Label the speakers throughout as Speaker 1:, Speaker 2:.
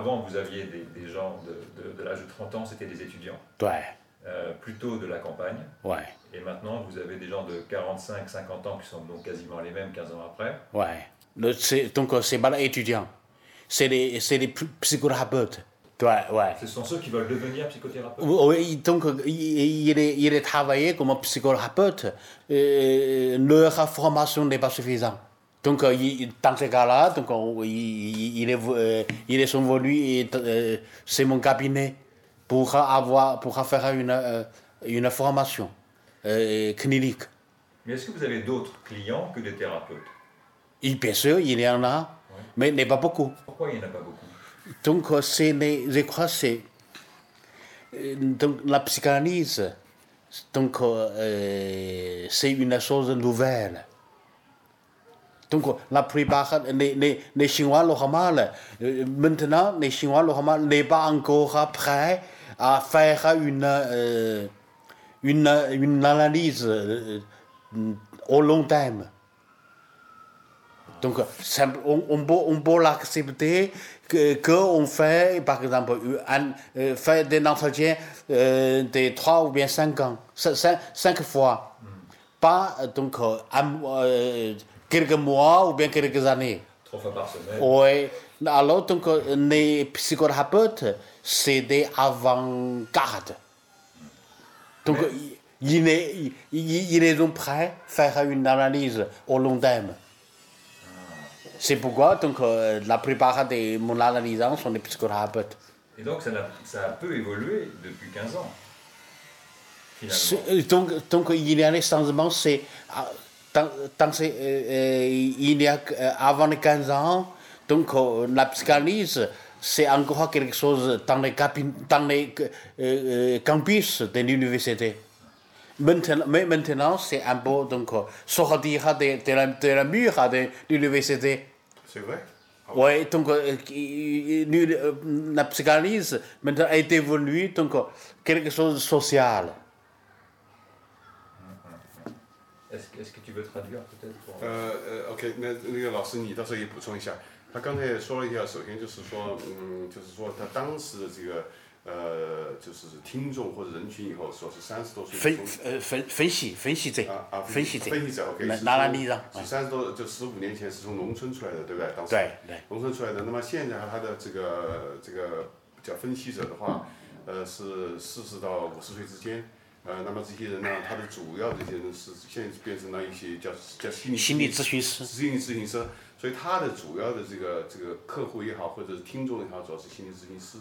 Speaker 1: avant, vous aviez des, des gens de, de, de l'âge de 30 ans, c'était des étudiants,
Speaker 2: 对
Speaker 1: euh, plutôt de la campagne.
Speaker 2: ouais
Speaker 1: Et maintenant, vous avez des gens de 45, 50 ans qui sont donc quasiment les mêmes 15 ans après.
Speaker 2: ouais Le- donc euh, c'est pas les étudiants c'est les c'est les psy- psychothérapeutes 对 ouais
Speaker 1: Ce sont ceux qui veulent devenir psychothérapeutes.
Speaker 2: Oui, donc euh, il, est, il est travaillé comme psychothérapeute. Leur formation n'est pas suffisante. Donc, euh, il- dans ces cas-là, donc, on- il, il est, euh, il est et euh, c'est mon cabinet pour avoir, pour faire une, euh, une formation euh, clinique.
Speaker 1: Mais est-ce que vous avez d'autres clients que des thérapeutes?
Speaker 2: Et bien sûr, il y en a, mais n'est pas beaucoup.
Speaker 1: Pourquoi il n'y en a pas beaucoup?
Speaker 2: Donc, euh, c'est je crois que c'est euh, donc, la psychanalyse. Donc, euh, euh, c'est une chose nouvelle. Donc, la plupart, les, les, les Chinois euh, maintenant, les Chinois n'est pas encore prêts à faire une, euh, une, une analyse euh, au long terme. Donc, on, on peut, on peut l'accepter que qu'on fait, par exemple, un, euh, fait des entretiens euh, de 3 ou bien 5 ans, 5, fois. Pas euh, donc un- quelques mois ou bien quelques années.
Speaker 1: Trois fois par semaine
Speaker 2: Oui. Alors, donc, euh, les psychothérapeutes, c'est des avant-gardes. Donc, il, il est, il, il- il est donc prêt à faire une analyse au long terme. C'est pourquoi donc, euh, la plupart des mon analysants sont des psychothérapeutes.
Speaker 1: Et donc, ça, ça a peu évolué depuis 15 ans.
Speaker 2: Euh, Donc, donc, il y a des changements, c'est. Ah, euh, euh, il y a euh, avant les 15 ans, donc euh, la psychanalyse, c'est encore quelque chose dans les, dans les euh, euh, campus de l'université. Maintenant, mais maintenant, c'est un peu donc, euh, sortir de, de, la, de la mur de l'université.
Speaker 3: C'est vrai?
Speaker 2: Oui, donc euh, nu- euh, la psychanalyse maintenant est devenue donc, euh, quelque chose de social.
Speaker 1: Est-ce que- est-ce que tu veux traduire peut-être pour...
Speaker 3: 呃呃，OK，那那个老师你到时候也补充一下。他刚才也说了一下，首先就是说，嗯，就是说他当时的这个呃，就是听众或者人群以后说是三十多岁
Speaker 2: 分呃分分析分析者
Speaker 3: 啊啊，
Speaker 2: 分析者
Speaker 3: 分析者，OK，
Speaker 2: 拿
Speaker 3: 是
Speaker 2: 拿来例子
Speaker 3: 是三十多，就十五年前是从农村出来的，对不对？当时
Speaker 2: 对对
Speaker 3: 农村出来的。那么现在他的这个这个叫分析者的话，呃，是四十到五十岁之间。呃，那么这些人呢，他的主要这些人是现在变成了一些叫叫心理
Speaker 2: 心理咨询师。
Speaker 3: 心理咨询师，所以他的主要的这个这个客户也好，或者是听众也好，主要是心理咨询师。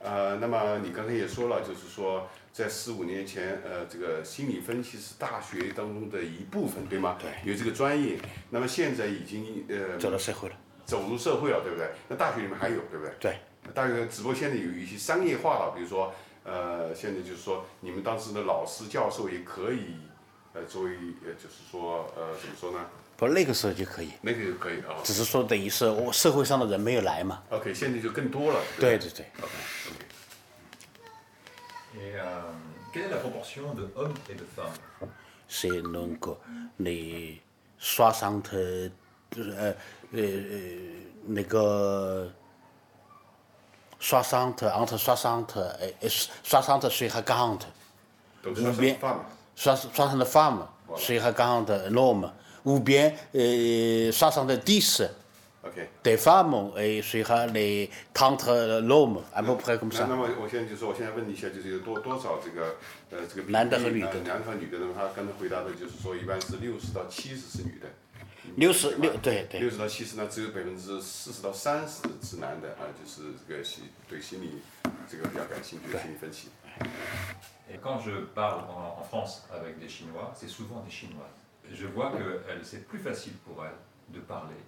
Speaker 3: 呃，那么你刚才也说了，就是说在十五年前，呃，这个心理分析是大学当中的一部分，对吗？
Speaker 2: 对
Speaker 3: 有这个专业。那么现在已经呃
Speaker 2: 走到社会了。
Speaker 3: 走入社会了，对不对？那大学里面还有，对不对？
Speaker 2: 对。
Speaker 3: 大学只不过现在有一些商业化了，比如说，呃，现在就是说你们当时的老师教授也可以，呃，作为呃，就是说呃，怎么说呢？
Speaker 2: 不，那个时候就可以，
Speaker 3: 那个可以啊。
Speaker 2: 只是说等于是我社会上的人没有来嘛。
Speaker 3: OK，现在就更多了。
Speaker 2: 对对对。
Speaker 1: Et euh, quelle est la proportion de hommes et de femmes
Speaker 2: c'est donc les 60 euh, euh, euh, 那个刷伤特，昂特刷伤
Speaker 3: 特，
Speaker 2: 哎，
Speaker 3: 刷
Speaker 2: 伤
Speaker 3: 特
Speaker 2: 水和钢特，五边刷刷上的
Speaker 3: farm
Speaker 2: 水和钢特 norm，五边呃刷上的 disk，OK，对 farm 哎水和
Speaker 3: 那
Speaker 2: count norm，俺们不还这么算？
Speaker 3: 那么我现在就说，我现在问你一下，就是有多多少这个呃这个男的和女的，男的和女的，那么他刚才回答的就是说，一般是六十到七十是女的。那么我现在就说，我现
Speaker 2: 在问你一下，就
Speaker 3: 是有多多少这个呃这个比例
Speaker 2: 男的和女的
Speaker 3: 呃男的和女的，那么他刚才回答的就是说，一般是六十到七十是女的。
Speaker 2: 60六对对
Speaker 3: 六十到七十呢，只有百分之四十到三十是男的啊，就是这个心对心理这个比较感兴趣的心理分析。
Speaker 1: Et quand je parle en, en France avec des Chinois, c'est souvent des Chinoises. Je vois que elles- c'est plus facile pour elles de parler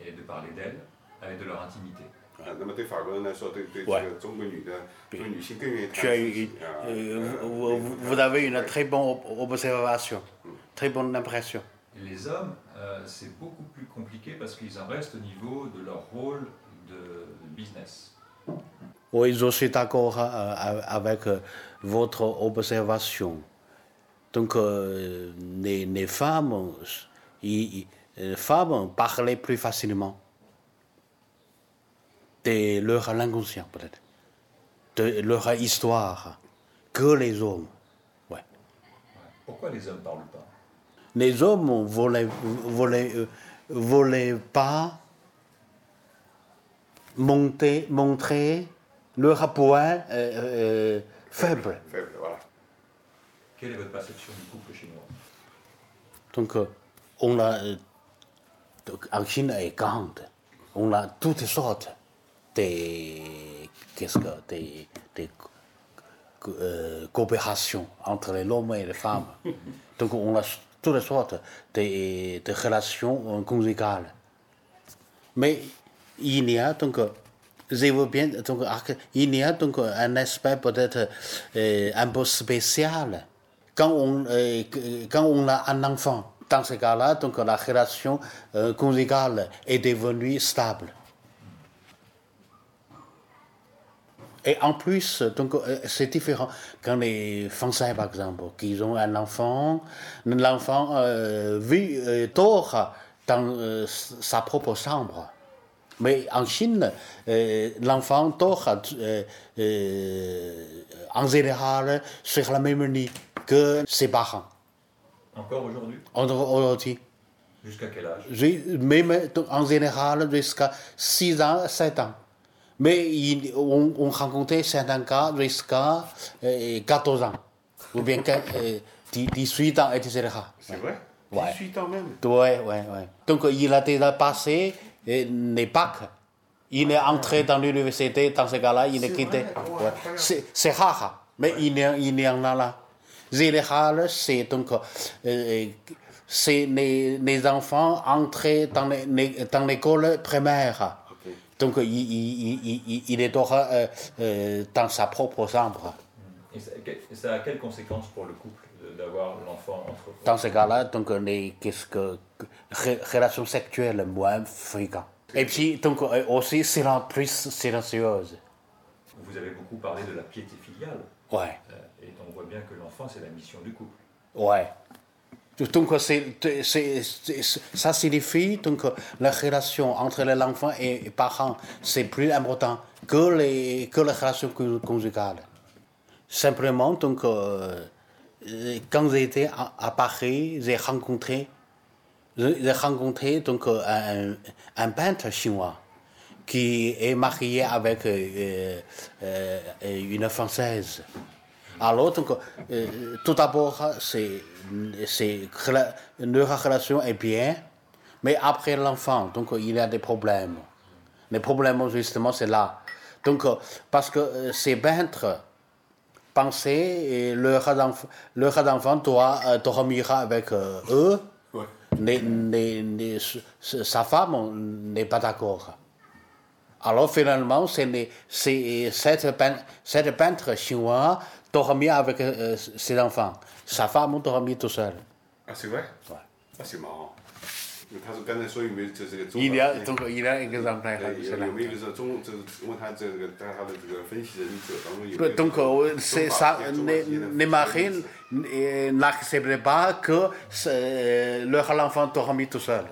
Speaker 1: et de parler d'elles avec de leur intimité.
Speaker 3: 啊，那么对法国人来说，对对这
Speaker 2: 喂
Speaker 3: 个中国女的，中国女性更愿意谈
Speaker 2: tu as
Speaker 3: 自
Speaker 2: eu,
Speaker 3: 己啊。
Speaker 2: euh,
Speaker 3: 呃
Speaker 2: vous, vous- vous avez une très bonne ob- observation, très bonne impression.
Speaker 1: Et les hommes, euh, c'est beaucoup plus compliqué parce qu'ils en restent au niveau de leur rôle de business.
Speaker 2: Oui, je suis d'accord euh, avec euh, votre observation. Donc, euh, les, les femmes, ils- les femmes parlaient plus facilement. de leur inconscient, peut-être, de leur histoire, que les hommes. Ouais.
Speaker 1: Pourquoi les hommes parlent pas?
Speaker 2: Les hommes voulaient, voulaient, euh, pas monter, montrer leur point euh, euh, faible.
Speaker 3: Faible, voilà.
Speaker 1: Quelle est votre perception du couple chinois?
Speaker 2: Donc, euh, on a, euh, donc, en Chine est grande, on a toutes sortes de, qu'est-ce que, des, des co- euh, coopérations entre l'homme et les femmes. donc, on a toutes sortes de, relations conjugales. Mais il y a donc, je veux bien, arc- il y a donc un aspect peut-être euh, un peu spécial. Quand on, euh, quand on a un enfant, dans ce cas-là, donc la relation euh, conjugale est devenue stable. Et en plus, donc, euh, c'est différent. Quand les Français, par exemple, qui ont un enfant, l'enfant euh, vit, euh, dort dans euh, sa propre chambre. Mais en Chine, l'enfant dort en général sur la même lit que ses parents.
Speaker 1: Encore aujourd'hui?
Speaker 2: Aujourd'hui,
Speaker 1: Jusqu'à quel âge?
Speaker 2: Même en général jusqu'à 6 ans, 7 ans. Mais il- on, on rencontrait certains cas jusqu'à euh, 14 ans, ou bien euh, 10 18 ans, etc.
Speaker 3: C'est vrai?
Speaker 2: Ouais.
Speaker 3: 18 ans même?
Speaker 2: Ouais, ouais, ouais. Donc il a déjà passé euh, les bacs. Il est entré dans l'université, dans ce cas-là, il est quitté.
Speaker 3: ouais.
Speaker 2: C'est rare, mais il, y il y en a là. Général, c'est donc euh, c'est les, les enfants entrés dans l'école primaire. Donc il, il, il, il- il est euh, euh, dans sa propre chambre.
Speaker 1: Et ça, a quelles conséquences pour le couple d'avoir l'enfant entre
Speaker 2: Dans ce cas-là, donc, les qu'est-ce que, relations sexuelles moins fréquentes. Et puis, donc, euh, aussi, plus silencieuse.
Speaker 1: Vous avez beaucoup parlé de la piété filiale.
Speaker 2: Ouais,
Speaker 1: Et on voit bien que l'enfant, c'est la mission du couple.
Speaker 2: ouais. Donc, ça signifie donc, la relation entre l'enfant et les parents, c'est plus important que les, que les relations con- conjugales. Simplement, donc, euh, quand j'étais à, Paris, j'ai rencontré, rencontré donc, un, un peintre chinois qui est marié avec euh, euh, une Française. Alors, donc, tout d'abord, c'est, leur relation est bien, mais après l'enfant, donc, il y a des problèmes. Les problèmes, justement, c'est là. Donc, parce que euh, ces peintres pensaient et leur leur enfant doit euh, dormir avec euh, eux,
Speaker 3: Ouais.
Speaker 2: sa femme n'est pas d'accord. Alors finalement, c'est c'est cette, pein- cette peintre dort bien avec euh, ses enfants. Sa femme, on dort bien tout seul.
Speaker 3: Ah, c'est vrai
Speaker 2: ouais.
Speaker 3: Ah, c'est marrant.
Speaker 2: Il y a,
Speaker 3: un exemplaire.
Speaker 2: Donc, ça, les marines n'accepteraient pas que leur enfant dormit tout seul.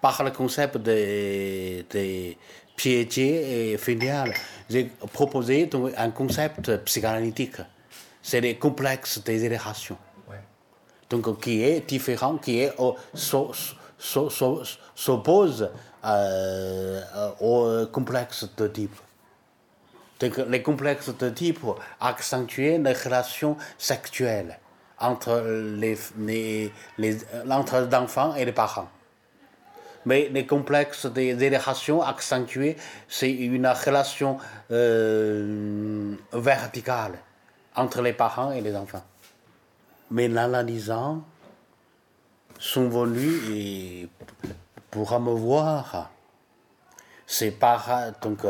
Speaker 2: Par le concept des piété et j'ai proposé un concept psychanalytique. C'est les complexes des générations.
Speaker 1: Ouais.
Speaker 2: Donc, qui est différent, qui est au- s'o- s'o- s'o- s'oppose euh, euh, au complexe de type. Donc, les complexes de type accentuent les relations sexuelles entre les, les, les, entre l'enfant et les parents. Mais les complexes des générations accentuées, c'est une relation euh, verticale entre les parents et les enfants. Mais l'analysant sont venus et pour me voir. C'est par donc,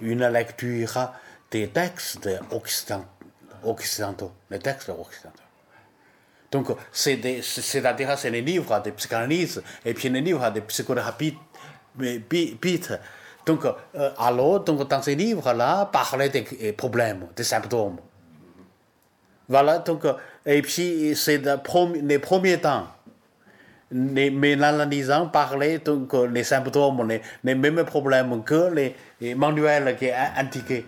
Speaker 2: une lecture des textes occident- occidentaux, les textes occidentaux. Donc, c'est-à-dire, c'est les livres de psychanalyse et puis les livres de psychothérapie. Donc, euh, alors, donc, dans ces livres-là, parler des euh, problèmes, des symptômes. Voilà, donc, euh, et puis, c'est les premiers temps. mais, mais en analysant, parler, donc les symptômes, les, les mêmes problèmes que les, les manuels qui est indiqué.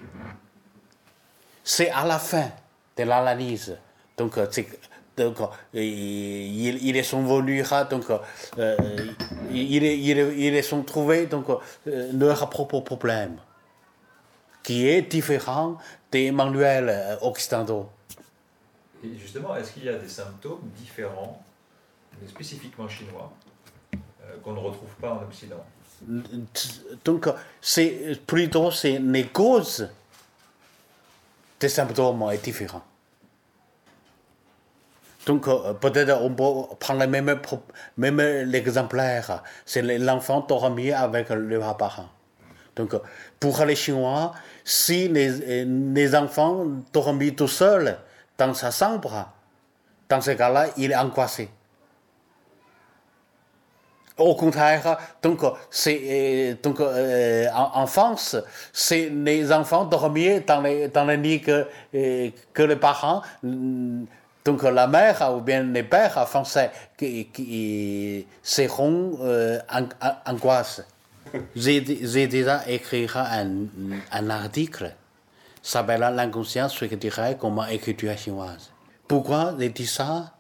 Speaker 2: C'est à la fin de l'analyse. Donc, c'est donc ils, ils sont donc euh, ils, ils, ils sont trouvés donc euh, leur propre problème qui est différent des manuels occidentaux.
Speaker 1: Et justement, est-ce qu'il y a des symptômes différents, mais spécifiquement chinois, euh, qu'on ne retrouve pas en Occident?
Speaker 2: Donc, c'est plutôt c'est les causes des symptômes sont différents. Donc, euh, peut-être on peut prendre le même, même l'exemplaire. C'est l'enfant dormi avec le parent. Donc, pour les Chinois, si les, les enfants dorment tout seuls dans sa chambre, dans ce cas-là, il est angoissé. Au contraire, donc, c'est, donc euh, en, France, c'est les enfants dormir dans les, dans les que, que les parents donc la mère ou bien les pères français qui, qui seront euh, en, angoisse. J'ai déjà écrit un, un article s'appelle L'inconscient dirait comme écriture chinoise. Pourquoi j'ai dit ça?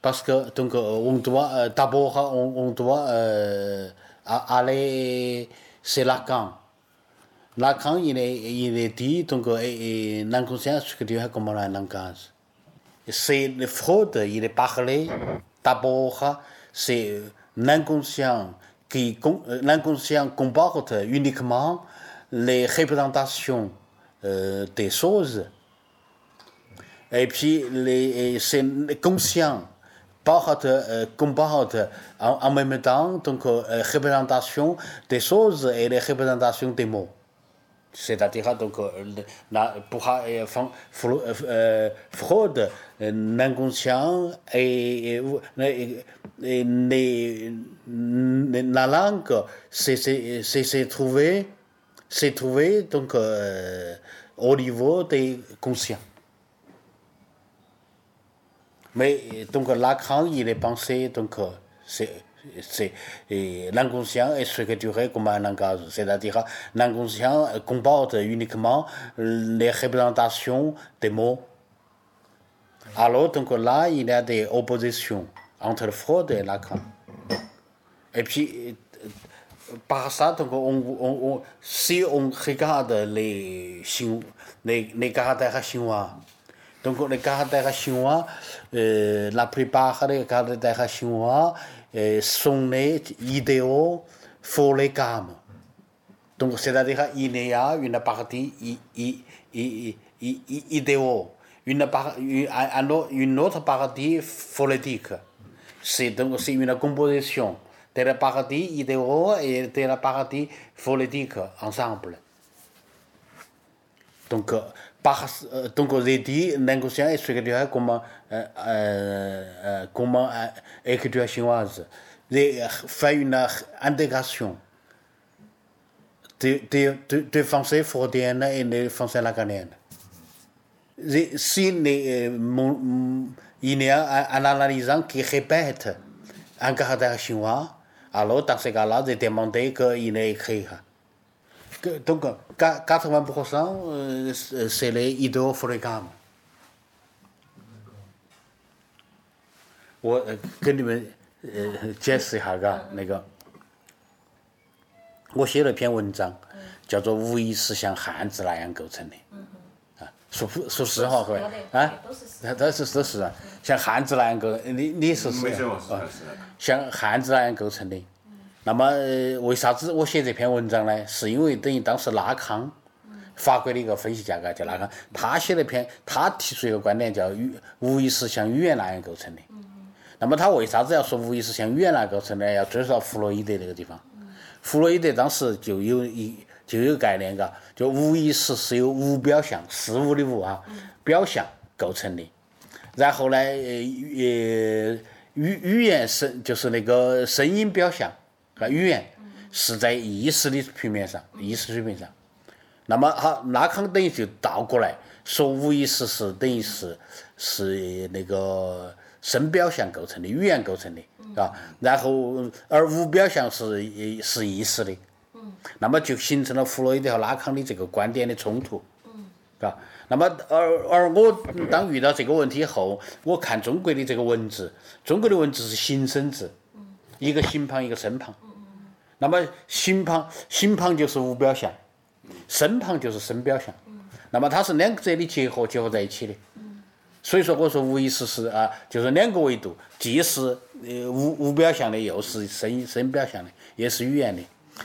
Speaker 2: Parce que donc, on doit euh, d'abord on, on, doit euh, aller c'est Lacan. Lacan il est, il est dit donc l'inconscient comme un langage c'est le fraude, il est parlé d'abord, c'est l'inconscient qui l'inconscient comporte uniquement les représentations euh, des choses. Et puis les, c'est conscient porte, euh, comporte en, en, même temps donc euh, représentation des choses et les représentations des mots. C'est-à-dire donc la, pour euh, euh, Freud, l'inconscient et, la langue c'est trouvé c'est trouvé donc euh, au niveau des conscients. Mais donc Lacan il est pensé donc c'est c'est l'inconscient est structuré comme un langage, c'est-à-dire l'inconscient comporte uniquement les représentations des mots. Alors donc là, il y a des oppositions entre Freud et Lacan. Et puis par ça, donc on, on, si on regarde les, les, les caractères chinois, donc les caractères chinois, euh, la plupart des caractères chinois sont les idéaux pour les gammes. Donc, c'est-à-dire il y a une partie idéaux, une, une autre partie phonétique. C'est donc c'est une composition de la partie idéaux et de la partie phonétique ensemble. Donc, par, donc j'ai dit l'inconscient est structuré comme, euh, euh, comme euh, écriture chinoise. J'ai fait une intégration de, de, de, de français freudienne et de français lacanienne. Si les, mon, il y a un analysant qui répète un caractère chinois, alors dans ce cas-là, j'ai demandé qu'il ait écrit donc 80% c'est les idéaux fréquents. 我跟你们呃解释一下，嘎，那个我写了篇文章，叫做“无意识像汉字那样构成的”。啊，说说实话，各位啊，都是都是像汉字那样构，你你说是啊，像汉字那样构成的。那么为啥子我写这篇文章呢？是因为等于当时拉康，法国的一个分析家，嘎叫拉康，他写了篇，他提出一个观点，叫语无意识像语言那样构成的。那么他为啥子要说无意识像语言那样构成呢？要追溯到弗洛伊德那个地方。弗洛伊德当时就有一就有概念，嘎，就无意识是由无表象事物的无啊表象构成的。然后呢，呃语语言声就是那个声音表象。个语言是在意识的平面上，意识水平上。那么好，拉康等于就倒过来说，无意识是等于是是那个声表象构成的，语言构成的，啊，然后而无表象是是意识的，那么就形成了弗洛伊德和拉康的这个观点的冲突，啊，那么而而我当遇到这个问题后，我看中国的这个文字，中国的文字是形声字，一个形旁一个声旁，那么形旁形旁就是无表象，声旁就是声表象，那么它是两者的结合结合在一起的。所以说，我说无意识是啊，就是两个维度，既是呃无无表象的，又是声声表象的，也是语言的，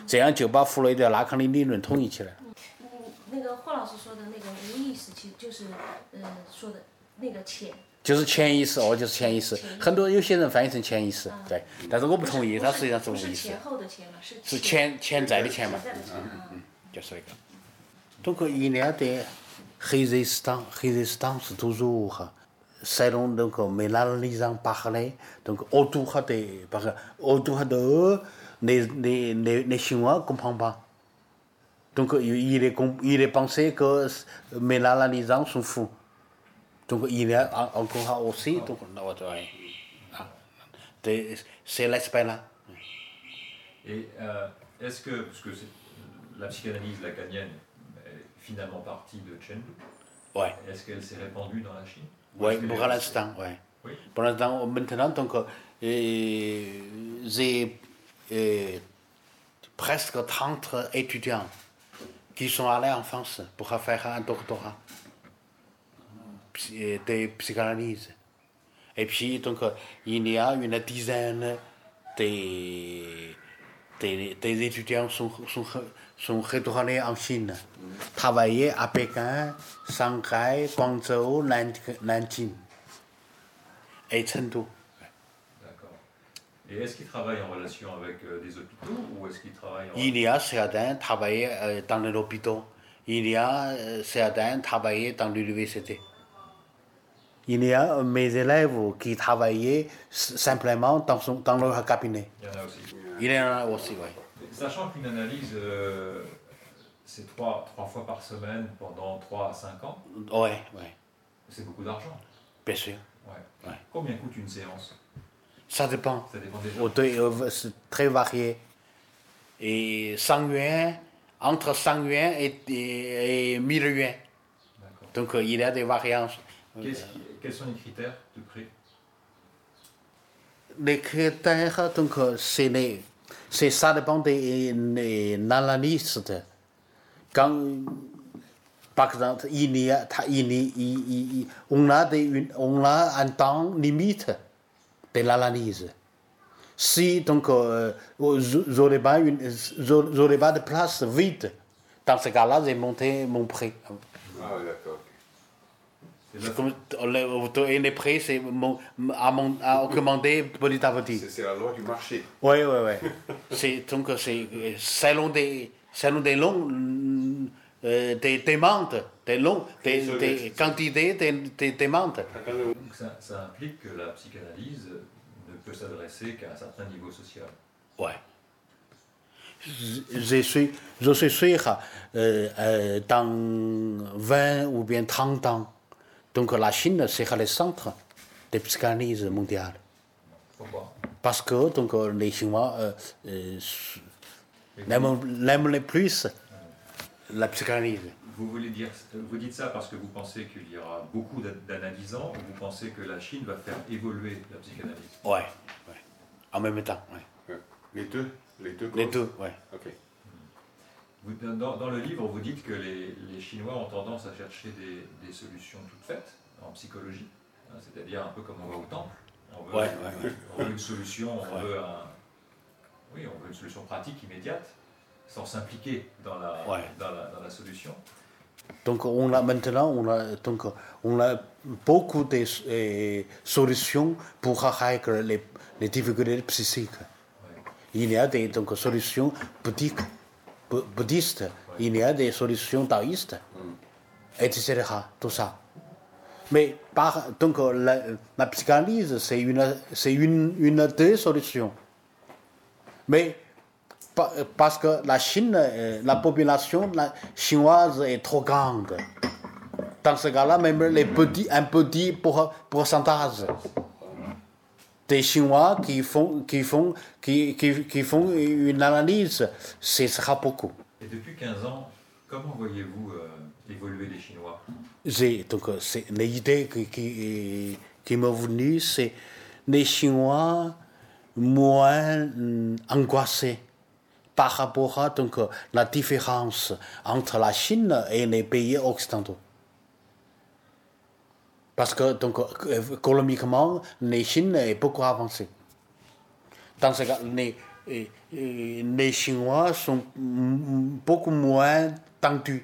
Speaker 2: 这样就把弗洛伊德、拉康的理论统一起来了。
Speaker 4: 嗯，那个霍老师说的那个无意识，其实就是嗯说的那个潜。
Speaker 2: 就是潜意识哦，就是潜意识。很多有些人翻译成潜意识，对，但是我不同意，它实际上是无意识。
Speaker 4: 是
Speaker 2: 潜潜在的潜嘛？
Speaker 4: 嗯
Speaker 2: 嗯嗯，就是那个。通过一年的黑热斯党，黑热斯党是读书哈，塞隆那个梅拉拉里上巴哈嘞，通过奥都哈的巴哈，奥都哈多那那那那新闻跟胖胖。通过有一列公一列帮塞个梅拉拉里上舒服。Donc il y a encore aussi, donc c'est l'aspect là.
Speaker 1: Et euh, est-ce que, parce que la psychanalyse lacanienne finalement partie de Chengdu.
Speaker 2: Ouais.
Speaker 1: Est-ce qu'elle s'est répandue dans la Chine?
Speaker 2: Oui, pour l'instant, ouais. Oui. Pour l'instant, maintenant, donc, euh, j'ai euh, presque 30 étudiants qui sont allés en France pour faire un doctorat de psychanalyse. Et puis, donc, il y a une dizaine des, des, des étudiants sont, sont sont retournés en Chine, travailler à Pékin, Shanghai, Guangzhou, Nanjing et Chengdu.
Speaker 1: D'accord. Et est-ce qu'ils travaillent en relation avec euh, des hôpitaux ou est-ce qu'ils travaillent en...
Speaker 2: Il y a certains travaillent euh, dans les hôpitaux. Il y a euh, certains travaillent dans l'université. Il y a mes élèves qui travaillaient simplement dans, son, dans leur cabinet.
Speaker 1: Il y en a aussi.
Speaker 2: Il y en a aussi, oui.
Speaker 1: Sachant qu'une analyse, euh, c'est trois, trois fois par semaine pendant 3 à 5 ans.
Speaker 2: Oui, oui.
Speaker 1: C'est beaucoup d'argent.
Speaker 2: Bien sûr.
Speaker 1: Ouais. Ouais. Combien coûte une séance?
Speaker 2: Ça dépend.
Speaker 1: Ça dépend des
Speaker 2: gens. Euh, c'est très varié. Et 100 yuan, entre 100 yuan et, et, et 1000 yuan. Donc euh, il y a des variances.
Speaker 1: Quels sont les critères de prix?
Speaker 2: Les critères, donc, c'est les c'est ça dépend des, analystes. Quand, par exemple, il y a, il, on, a des, on a un temps limite de l'analyse. Si donc euh, j'aurais pas, pas de place vide, dans ce cas-là, j'ai monté mon prix.
Speaker 3: Ah, d'accord.
Speaker 2: Comme, les prix, c'est à, à augmenter petit à petit.
Speaker 3: C'est la loi du marché.
Speaker 2: Oui, oui, oui. c'est, donc, c'est selon des, selon des longs, euh, des demandes, des, longs, des, des quantités de des demandes.
Speaker 1: Donc ça, ça, implique que la psychanalyse ne peut s'adresser qu'à un certain niveau social.
Speaker 2: Oui. Je suis, je suis sûr, euh, euh, dans 20 ou bien 30 ans, donc la Chine sera le centre de psychanalyse mondiale.
Speaker 1: Pourquoi?
Speaker 2: Parce que donc, les Chinois euh, euh, aiment, le plus la psychanalyse.
Speaker 1: Vous, voulez dire, vous dites ça parce que vous pensez qu'il y aura beaucoup d'analysants ou vous pensez que la Chine va faire évoluer la psychanalyse?
Speaker 2: Oui, ouais. en même temps. Ouais.
Speaker 3: Les deux Les deux
Speaker 2: Les deux, oui.
Speaker 1: Dans, dans, le livre, vous dites que les, les Chinois ont tendance à chercher des, des solutions toutes faites en psychologie, hein, c'est-à-dire un peu comme on va au temple. On veut,
Speaker 2: ouais,
Speaker 1: ouais, on veut une solution, on veut un, oui, on veut une solution pratique immédiate, sans s'impliquer dans la, dans, la, dans la solution.
Speaker 2: Donc on a maintenant on a, donc, on a beaucoup de eh, solutions pour régler les, les difficultés psychiques. Il y a des donc, solutions bouddhiques bouddhistes, il y a des solutions taoïstes, etc. Tout ça. Mais par, donc la, la psychanalyse, c'est une, c'est une, une des solutions. Mais parce que la Chine, la population la chinoise est trop grande. Dans ce cas-là, même les petits, un petit pourcentage des Chinois qui font, qui font, qui, qui, qui font une analyse, ce sera beaucoup.
Speaker 1: Et depuis 15 ans, comment voyez-vous euh, évoluer les Chinois?
Speaker 2: Donc, euh, l'idée qui, qui, qui m'est venue, c'est les Chinois moins angoissés par rapport à donc, euh, la différence entre la Chine et les pays occidentaux. Parce que donc, économiquement, la Chine est beaucoup avancée. Dans ce cas, les, eh, eh, les Chinois sont beaucoup moins tendus.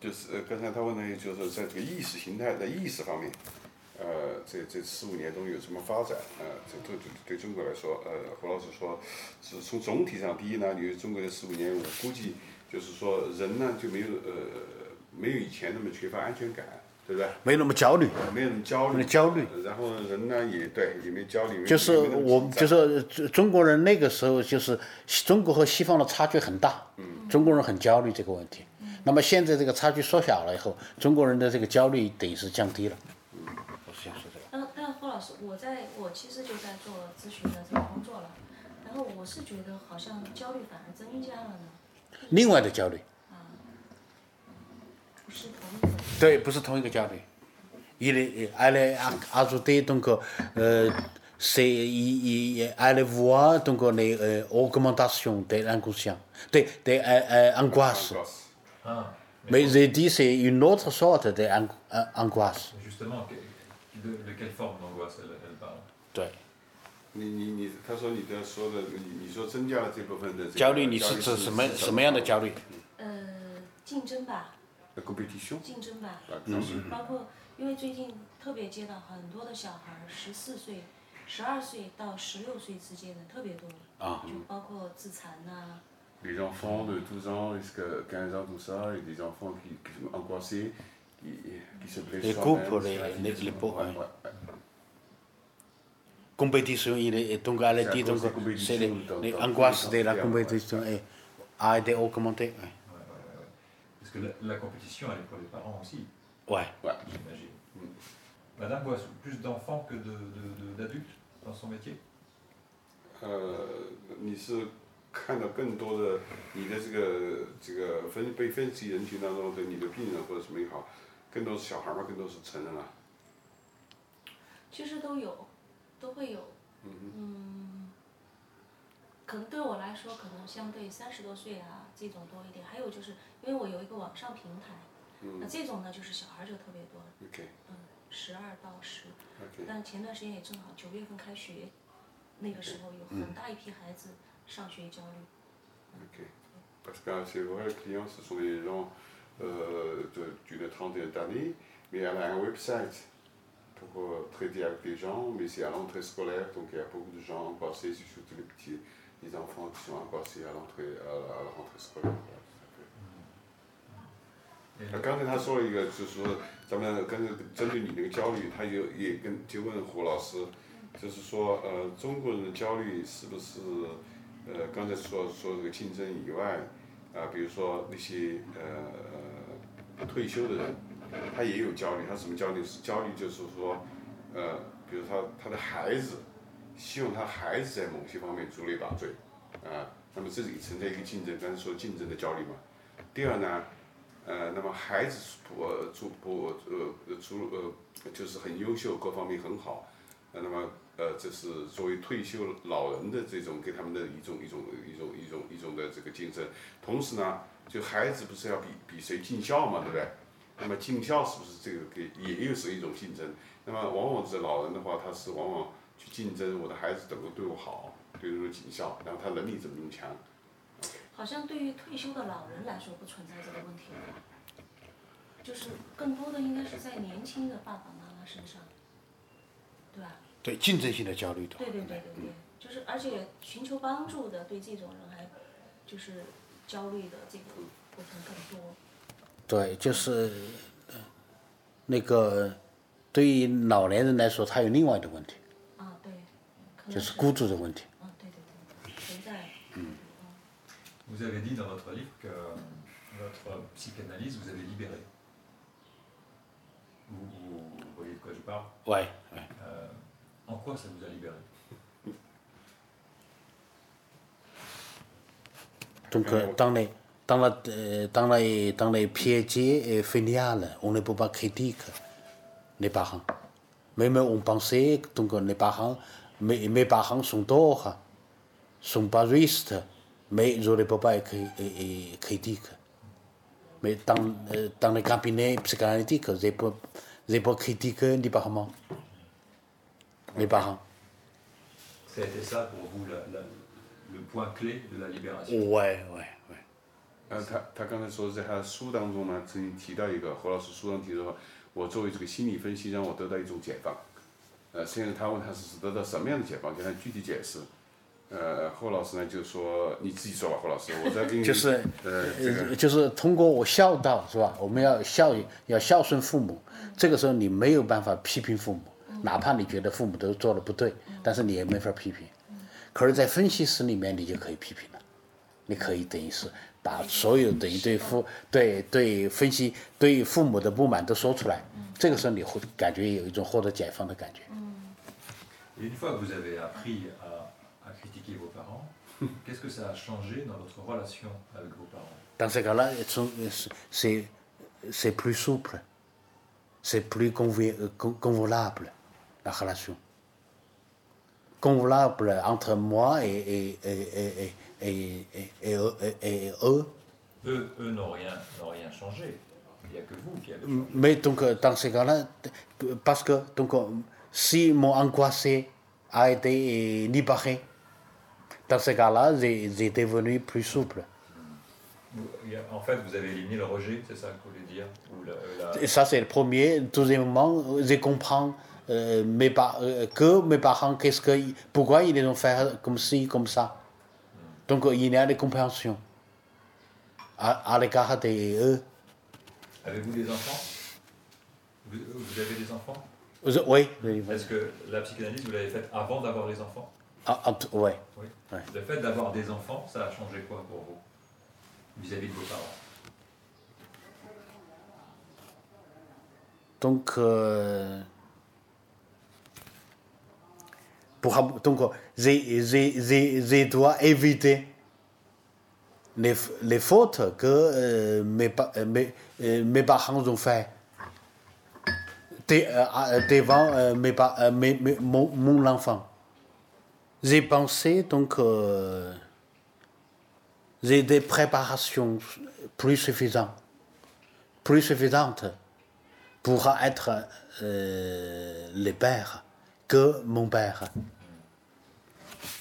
Speaker 3: 就是，刚才他问的，就是在这个意识形态在意识方面，呃，这这十五年中有什么发展？呃，这对对对中国来说，呃，胡老师说，是从总体上，第一呢，你中国的十五年，我估计就是说人呢就没有呃没有以前那么缺乏安全感，对不对？
Speaker 2: 没那么焦虑。
Speaker 3: 没有那么焦虑，
Speaker 2: 没焦虑
Speaker 3: 然后人呢也对，也没焦虑，
Speaker 2: 就是我就是中中国人那个时候就是中国和西方的差距很大，中国人很焦虑这个问题。那么现在这个差距缩小了以后，中国人的这个焦虑等于是降低了。我是想说这个。
Speaker 4: 但但霍老师，我在我其实就在做咨询的这个工作了，然后我是觉得好像焦虑反而增加了呢，
Speaker 2: 另外的焦虑，
Speaker 4: 不是同一个。
Speaker 2: 对，不是同一个焦虑。Il est, elle est ac- ajoutée donc euh, c'est il, il- elle voit donc les euh, augmentations de l'inconscient, des des euh, euh, angoisses.
Speaker 3: Angoisse.
Speaker 1: Ah,
Speaker 2: Mais j'ai dit c'est une autre sorte d'angoisse.
Speaker 1: Justement, que- de, de quelle forme d'angoisse elle, elle parle
Speaker 2: 对，
Speaker 3: 你你你，他说你的说的，你你说增加了这部分的这个
Speaker 2: 焦虑你是指什么什么样的焦虑？
Speaker 4: 呃，竞争吧，
Speaker 3: ？La compétition，
Speaker 4: 竞争吧，
Speaker 3: 嗯
Speaker 4: 包括因为最近特别接到很多的小孩儿，十四岁、十二岁到十六岁之间的特别多，
Speaker 2: 啊
Speaker 4: 就包括自残呐、
Speaker 3: les enfants de 12 ans jusqu'à 15 ans, tout ça, et des enfants qui, qui sont angoissés, qui, qui se blessent.
Speaker 2: Les
Speaker 3: soi-même,
Speaker 2: couples,
Speaker 3: c'est la
Speaker 2: les-
Speaker 3: vie,
Speaker 2: les-
Speaker 3: c'est-
Speaker 2: les pauvres,
Speaker 3: ouais,
Speaker 2: ouais.
Speaker 3: ouais, ouais.
Speaker 2: compétition, il est, et donc elle a
Speaker 3: C'est à
Speaker 2: dit
Speaker 3: cause
Speaker 2: donc
Speaker 3: des compétitions
Speaker 2: c'est les,
Speaker 3: dans-
Speaker 2: les
Speaker 3: dans-
Speaker 2: angoisses
Speaker 3: dans-
Speaker 2: de la
Speaker 3: dans-
Speaker 2: compétition et a été augmentée.
Speaker 1: Ouais, ouais, ouais, ouais. Parce que la, la compétition, elle est pour les parents aussi,
Speaker 2: Ouais. ouais.
Speaker 3: Ouais.
Speaker 1: j'imagine.
Speaker 3: Mm.
Speaker 1: Madame voit plus d'enfants que de- de- de- d'adultes dans son métier
Speaker 3: 呃，你是看到更多的你的这个这个分被分析人群当中的你的病人或者什么也好，更多是小孩嘛，更多是成人啊。
Speaker 4: 其实都有，都会有。嗯，可能对我来说，可能相对三十多岁啊这种多一点。还有就是因为我有一个网上平台，那这种呢就是小孩就特别多
Speaker 3: ，OK
Speaker 4: 嗯，十二到十。
Speaker 3: OK。
Speaker 4: 但前段时间也正好九月份开学，那个时候有很大一批孩子上学焦虑。
Speaker 3: Ok. Parce que euh, c'est vrai, les clients, ce sont des gens euh, de- d'une trentaine d'années, mais elle a un website pour euh, traiter avec les gens, mais c'est à l'entrée scolaire, donc il y a beaucoup de gens angoissés, surtout les petits, les enfants qui sont angoissés à l'entrée, à, à la rentrée scolaire. Voilà, tout à fait.
Speaker 1: Et
Speaker 3: 那刚才他说了一个，就是说咱们跟针对你那个焦虑，他就也跟就问胡老师，就是说呃中国人的焦虑是不是呃刚才说说这个竞争以外啊、比如说那些呃退休的人，他也有焦虑，他什么焦虑？是焦虑就是说呃比如他他的孩子希望他孩子在某些方面出类拔萃啊、那么这里存在一个竞争，刚才说竞争的焦虑嘛。第二呢？呃，那么孩子不呃出不呃出呃就是很优秀，各方面很好，呃那么呃这是作为退休老人的这种给他们的一种一种一种一种一种的这个竞争。同时呢，就孩子不是要比比谁尽孝嘛，对不对？那么尽孝是不是这个给也又是一种竞争？那么往往是老人的话，他是往往去竞争我的孩子怎么对我好，对我尽孝，然后他能力怎么那么强？
Speaker 4: 好像对于退休的老人来说不存在这个问题了，就是更多的应该是在年轻的爸爸妈妈身上，对吧？
Speaker 2: 对竞争性的焦虑的。
Speaker 4: 对对对对对，就是而且寻求帮助的对这种人还就是焦虑的这个部分更多。
Speaker 2: 对，就是呃那个对于老年人来说，他有另外的问题，
Speaker 4: 啊，对，
Speaker 2: 就是孤独的问题。
Speaker 1: Vous avez dit dans votre livre que votre psychanalyse vous avait libéré. Vous, vous voyez voyez de quoi je parle?
Speaker 2: Ouais, ouais.
Speaker 1: Euh, en quoi ça vous a libéré?
Speaker 2: Donc, euh, dans les, dans, la, euh, dans, les, dans les piétés et filiales, on ne peut pas critiquer les parents. Même on pensait, donc les parents, mes, mes parents sont torts, sont pas justes, mais je ne peux pas être critique. Mais dans, euh, dans les cabinets psychanalytiques, je peux, je peux critiquer les parents. Les parents.
Speaker 1: C'était ça pour vous la, la, le point clé de la libération
Speaker 2: Ouais, ouais, ouais.
Speaker 3: 呃，他他刚才说在他的书当中呢，曾经提到一个何老师书上提到说，我作为这个心理分析让我得到一种解放。呃，现在他问他是得到什么样的解放，给他具体解释。 呃，霍老师呢就说你自己说吧，霍老师，我在给你
Speaker 2: 就是
Speaker 3: 呃这个
Speaker 2: 呃，就是通过我孝道是吧？我们要孝要孝顺父母，这个时候你没有办法批评父母，哪怕你觉得父母都做的不对，但是你也没法批评。可是，在分析师里面，你就可以批评了，你可以等于是把所有等于对父对对分析对父母的不满都说出来，这个时候你会感觉有一种获得解放的感觉。
Speaker 1: Vos parents, qu'est-ce que ça a changé dans votre relation avec vos parents?
Speaker 2: Dans ce cas-là, c'est c'est plus souple, c'est plus euh, con- convenable la relation. Convenable entre moi et, et, et, et, eux- eux.
Speaker 1: Eux, n'ont rien, rien changé. Il n'y a que vous qui avez changé.
Speaker 2: Mais donc, euh, dans ce cas-là, parce que donc, euh, si mon angoissé a été libéré, dans ce cas-là, j'ai j'ai devenu plus souple.
Speaker 1: Vous- il y a- En fait, vous avez éliminé le rejet, c'est ça que vous voulez dire? Ou la- la-
Speaker 2: Et ça, c'est le premier. Deuxièmement, je comprends euh, mes pa- euh, que mes parents, qu'est-ce que, pourquoi ils les ont fait comme ci, comme ça? Donc, il y a des compréhensions à, à l'égard de eux.
Speaker 1: Avez-vous des enfants? Vous, vous avez des enfants?
Speaker 2: Oui.
Speaker 1: Est-ce que la psychanalyse, vous l'avez faite avant d'avoir les enfants?
Speaker 2: Ah, ah, t- ouais.
Speaker 1: Oui.
Speaker 2: Ouais.
Speaker 1: Le fait d'avoir des enfants, ça a changé quoi pour vous Vis-à-vis de vos parents?
Speaker 2: Donc, euh, pour, donc je dois éviter les, les fautes que euh, mes, euh, mes, euh, mes parents ont fait dé- euh, à- devant euh, euh, mes- mon, mon enfant. J'ai pensé donc euh, j'ai des préparations plus suffisantes, plus suffisantes pour être euh, le père que mon père.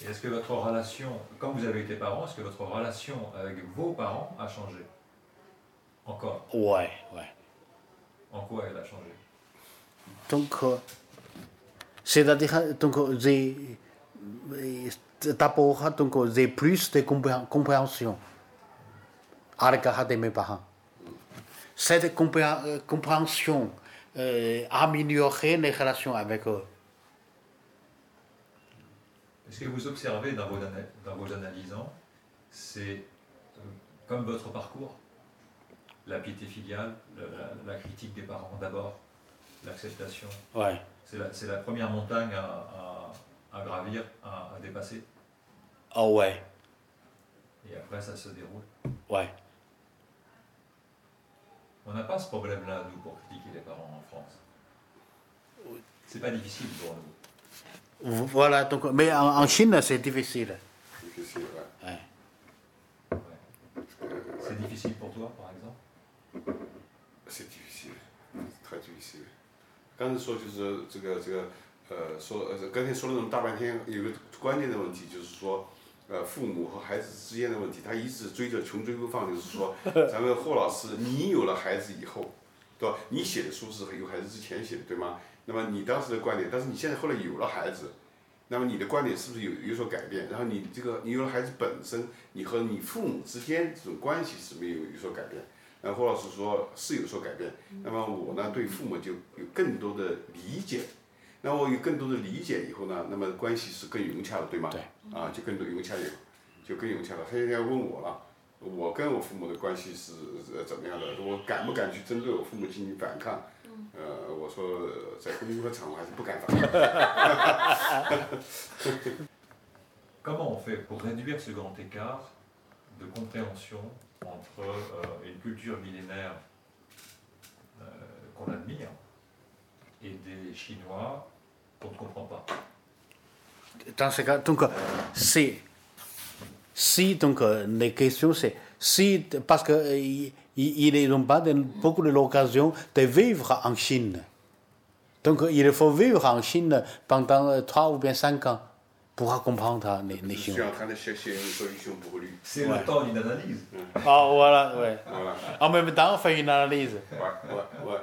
Speaker 1: Est-ce que votre relation, quand vous avez été parent, est-ce que votre relation avec vos parents a changé? Encore?
Speaker 2: Ouais, ouais.
Speaker 1: En quoi elle a changé?
Speaker 2: Donc, euh, c'est-à-dire, donc, euh, j'ai, d'abord, donc, j'ai plus de compré- compréhension à l'égard de mes parents. Cette euh, compréhension euh, a amélioré les relations avec eux.
Speaker 1: Est-ce que vous observez dans vos, dans vos analysants, c'est euh, comme votre parcours, la piété filiale, le- la, la critique des parents d'abord, l'acceptation,
Speaker 2: Ouais.
Speaker 1: c'est la, première montagne à, à, à dépasser,
Speaker 2: Ah ouais,
Speaker 1: et après ça se déroule.
Speaker 2: ouais.
Speaker 1: On n'a pas ce problème-là, nous, pour critiquer les parents en France. C'est pas difficile pour nous.
Speaker 2: Voilà, donc, mais en, en Chine, c'est difficile.
Speaker 3: difficile, ouais.
Speaker 2: Ouais.
Speaker 1: C'est difficile pour toi, par exemple
Speaker 3: 是 difficile，太 difficile。刚才说就是这个这个 呃说呃刚才说了那么大半天，有个关键的问题就是说，呃父母和孩子之间的问题，他一直追着穷追不放，就是说，咱们霍老师，你有了孩子以后，对吧？你写的书是有孩子之前写的，对吗？那么你当时的观点，但是你现在后来有了孩子，那么你的观点是不是有有所改变？然后你这个你有了孩子本身，你和你父母之间这种关系是不是有有所改变？那霍老师说是有所改变。那么我呢对父母就有更多的理解。那我有更多的理解以后呢，那么关系是更融洽了，对吗？
Speaker 2: 对。
Speaker 3: 啊，就更多融洽了，就更融洽了。他现在要问我了，我跟我父母的关系是呃怎么样的？我敢不敢去针对我父母进行反抗？呃，我说呃在公共场合还是不敢发言。
Speaker 1: Comment on fait pour réduire ce grand écart de compréhension entre euh, une culture millénaire euh, qu'on admire et des Chinois qu'on ne comprend pas
Speaker 2: Dans ce cas, donc, c'est. Si, donc, les questions, c'est. Si, parce qu'ils ils n'ont pas de- beaucoup de l'occasion de vivre en Chine. Donc, il faut vivre en Chine pendant 3 ou bien 5 ans pour comprendre les, les
Speaker 3: je suis en train de chercher une solution pour lui.
Speaker 1: C'est
Speaker 2: Ouais.
Speaker 1: le temps d'une analyse.
Speaker 2: Ah, voilà, ouais.
Speaker 3: Voilà.
Speaker 2: En même temps, on fait une analyse
Speaker 3: Ouais, ouais, ouais.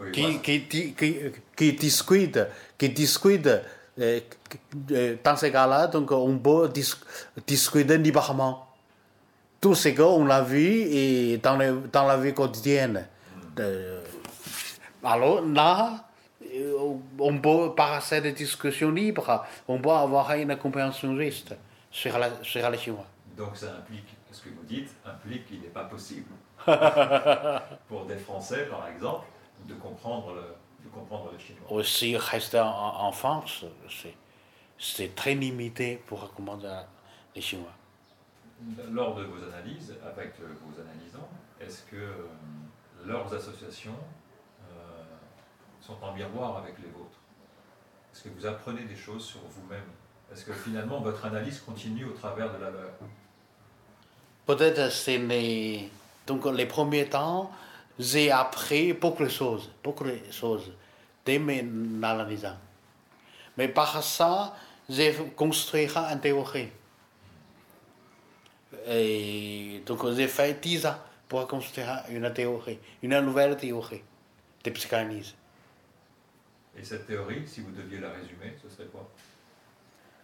Speaker 1: Oui,
Speaker 2: qui, qui, qui, qui, discute, qui discute. euh, euh, dans ces cas-là, donc on peut dis- discuter librement. Tout ce qu'on a vu et dans, le- dans la vie quotidienne. Euh, alors là, on peut, par cette discussion libre, on peut avoir une compréhension juste sur, la, sur les Chinois.
Speaker 1: Donc ça implique, ce que vous dites implique qu'il n'est pas possible pour des Français, par exemple, de comprendre le, de comprendre le chinois.
Speaker 2: Aussi, rester en, en France, c'est, c'est très limité pour comprendre les Chinois.
Speaker 1: Lors de vos analyses, avec euh, vos analysants, est-ce que euh, leurs associations euh, sont en miroir avec les vôtres? Est-ce que vous apprenez des choses sur vous-même? Est-ce que finalement votre analyse continue au travers de la leur?
Speaker 2: Peut-être c'est les, donc les premiers temps, j'ai appris beaucoup de choses, beaucoup de choses dès mes. Mais par ça, j'ai construit une théorie. Et donc j'ai fait 10 ans pour construire une théorie, une nouvelle théorie de psychanalyse.
Speaker 1: Et cette théorie, si vous deviez la résumer, ce serait quoi?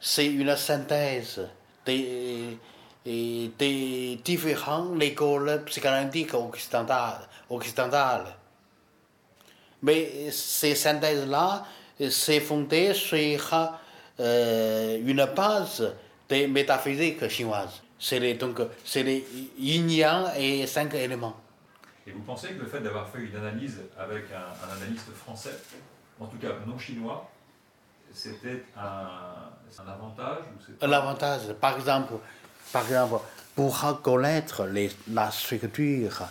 Speaker 2: C'est une synthèse des, et des différentes écoles psychanalytiques occidentales. occidentales. Mais ces synthèses-là, c'est fondé sur euh, une base des métaphysiques chinoises. C'est les, donc, c'est les yin-yang et cinq éléments.
Speaker 1: Et vous pensez que le fait d'avoir fait une analyse avec un, un analyste français, en tout cas non chinois, c'était un, un avantage ou c'est
Speaker 2: L'avantage, par exemple, par exemple, pour connaître les, la structure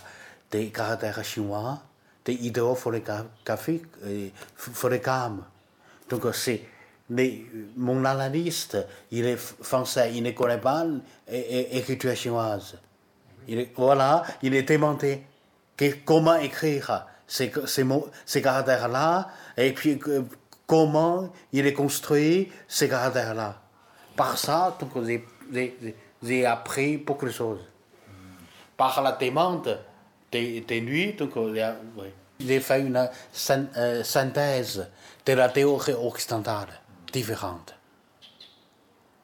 Speaker 2: des caractères chinois, des idéaux photographiques et. Donc, c'est les- mon analyste, il est français, il ne connaît pas l'écriture chinoise. Il voilà, il est demandé comment écrire ces, ces, ces caractères-là, et puis comment il est construit ces caractères-là? Par ça, donc, j'ai j'ai appris beaucoup de choses. Par la demande de, de lui, donc, oui. j'ai fait une syn- euh, synthèse de la théorie occidentale différente.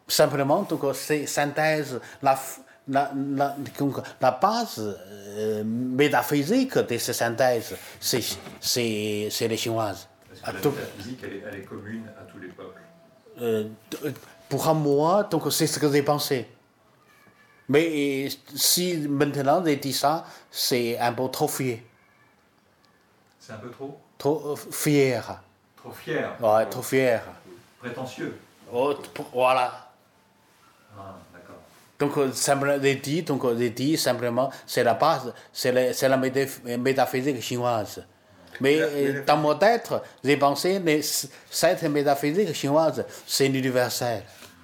Speaker 2: Simplement, donc, ces synthèses, la, la, la, la base euh, métaphysique de ces synthèses, c'est c'est- c'est les chinoises.
Speaker 1: Que la métaphysique, elle est, elle est commune à tous les peuples?
Speaker 2: euh, pour moi, donc c'est ce que j'ai pensé. Mais si maintenant dit ça, c'est un peu trop fier.
Speaker 1: C'est un peu trop?
Speaker 2: Trop euh, fier.
Speaker 1: Trop fier,
Speaker 2: Ouais, trop fier.
Speaker 1: prétentieux.
Speaker 2: Oh, voilà.
Speaker 1: Ah, d'accord.
Speaker 2: Donc, euh, simplement, donc, euh, simplement, c'est la base, c'est la, métaphysique chinoise. Mais
Speaker 3: La-
Speaker 2: dans mon tête, j'ai pensé, mais cette métaphysique chinoise, c'est universel.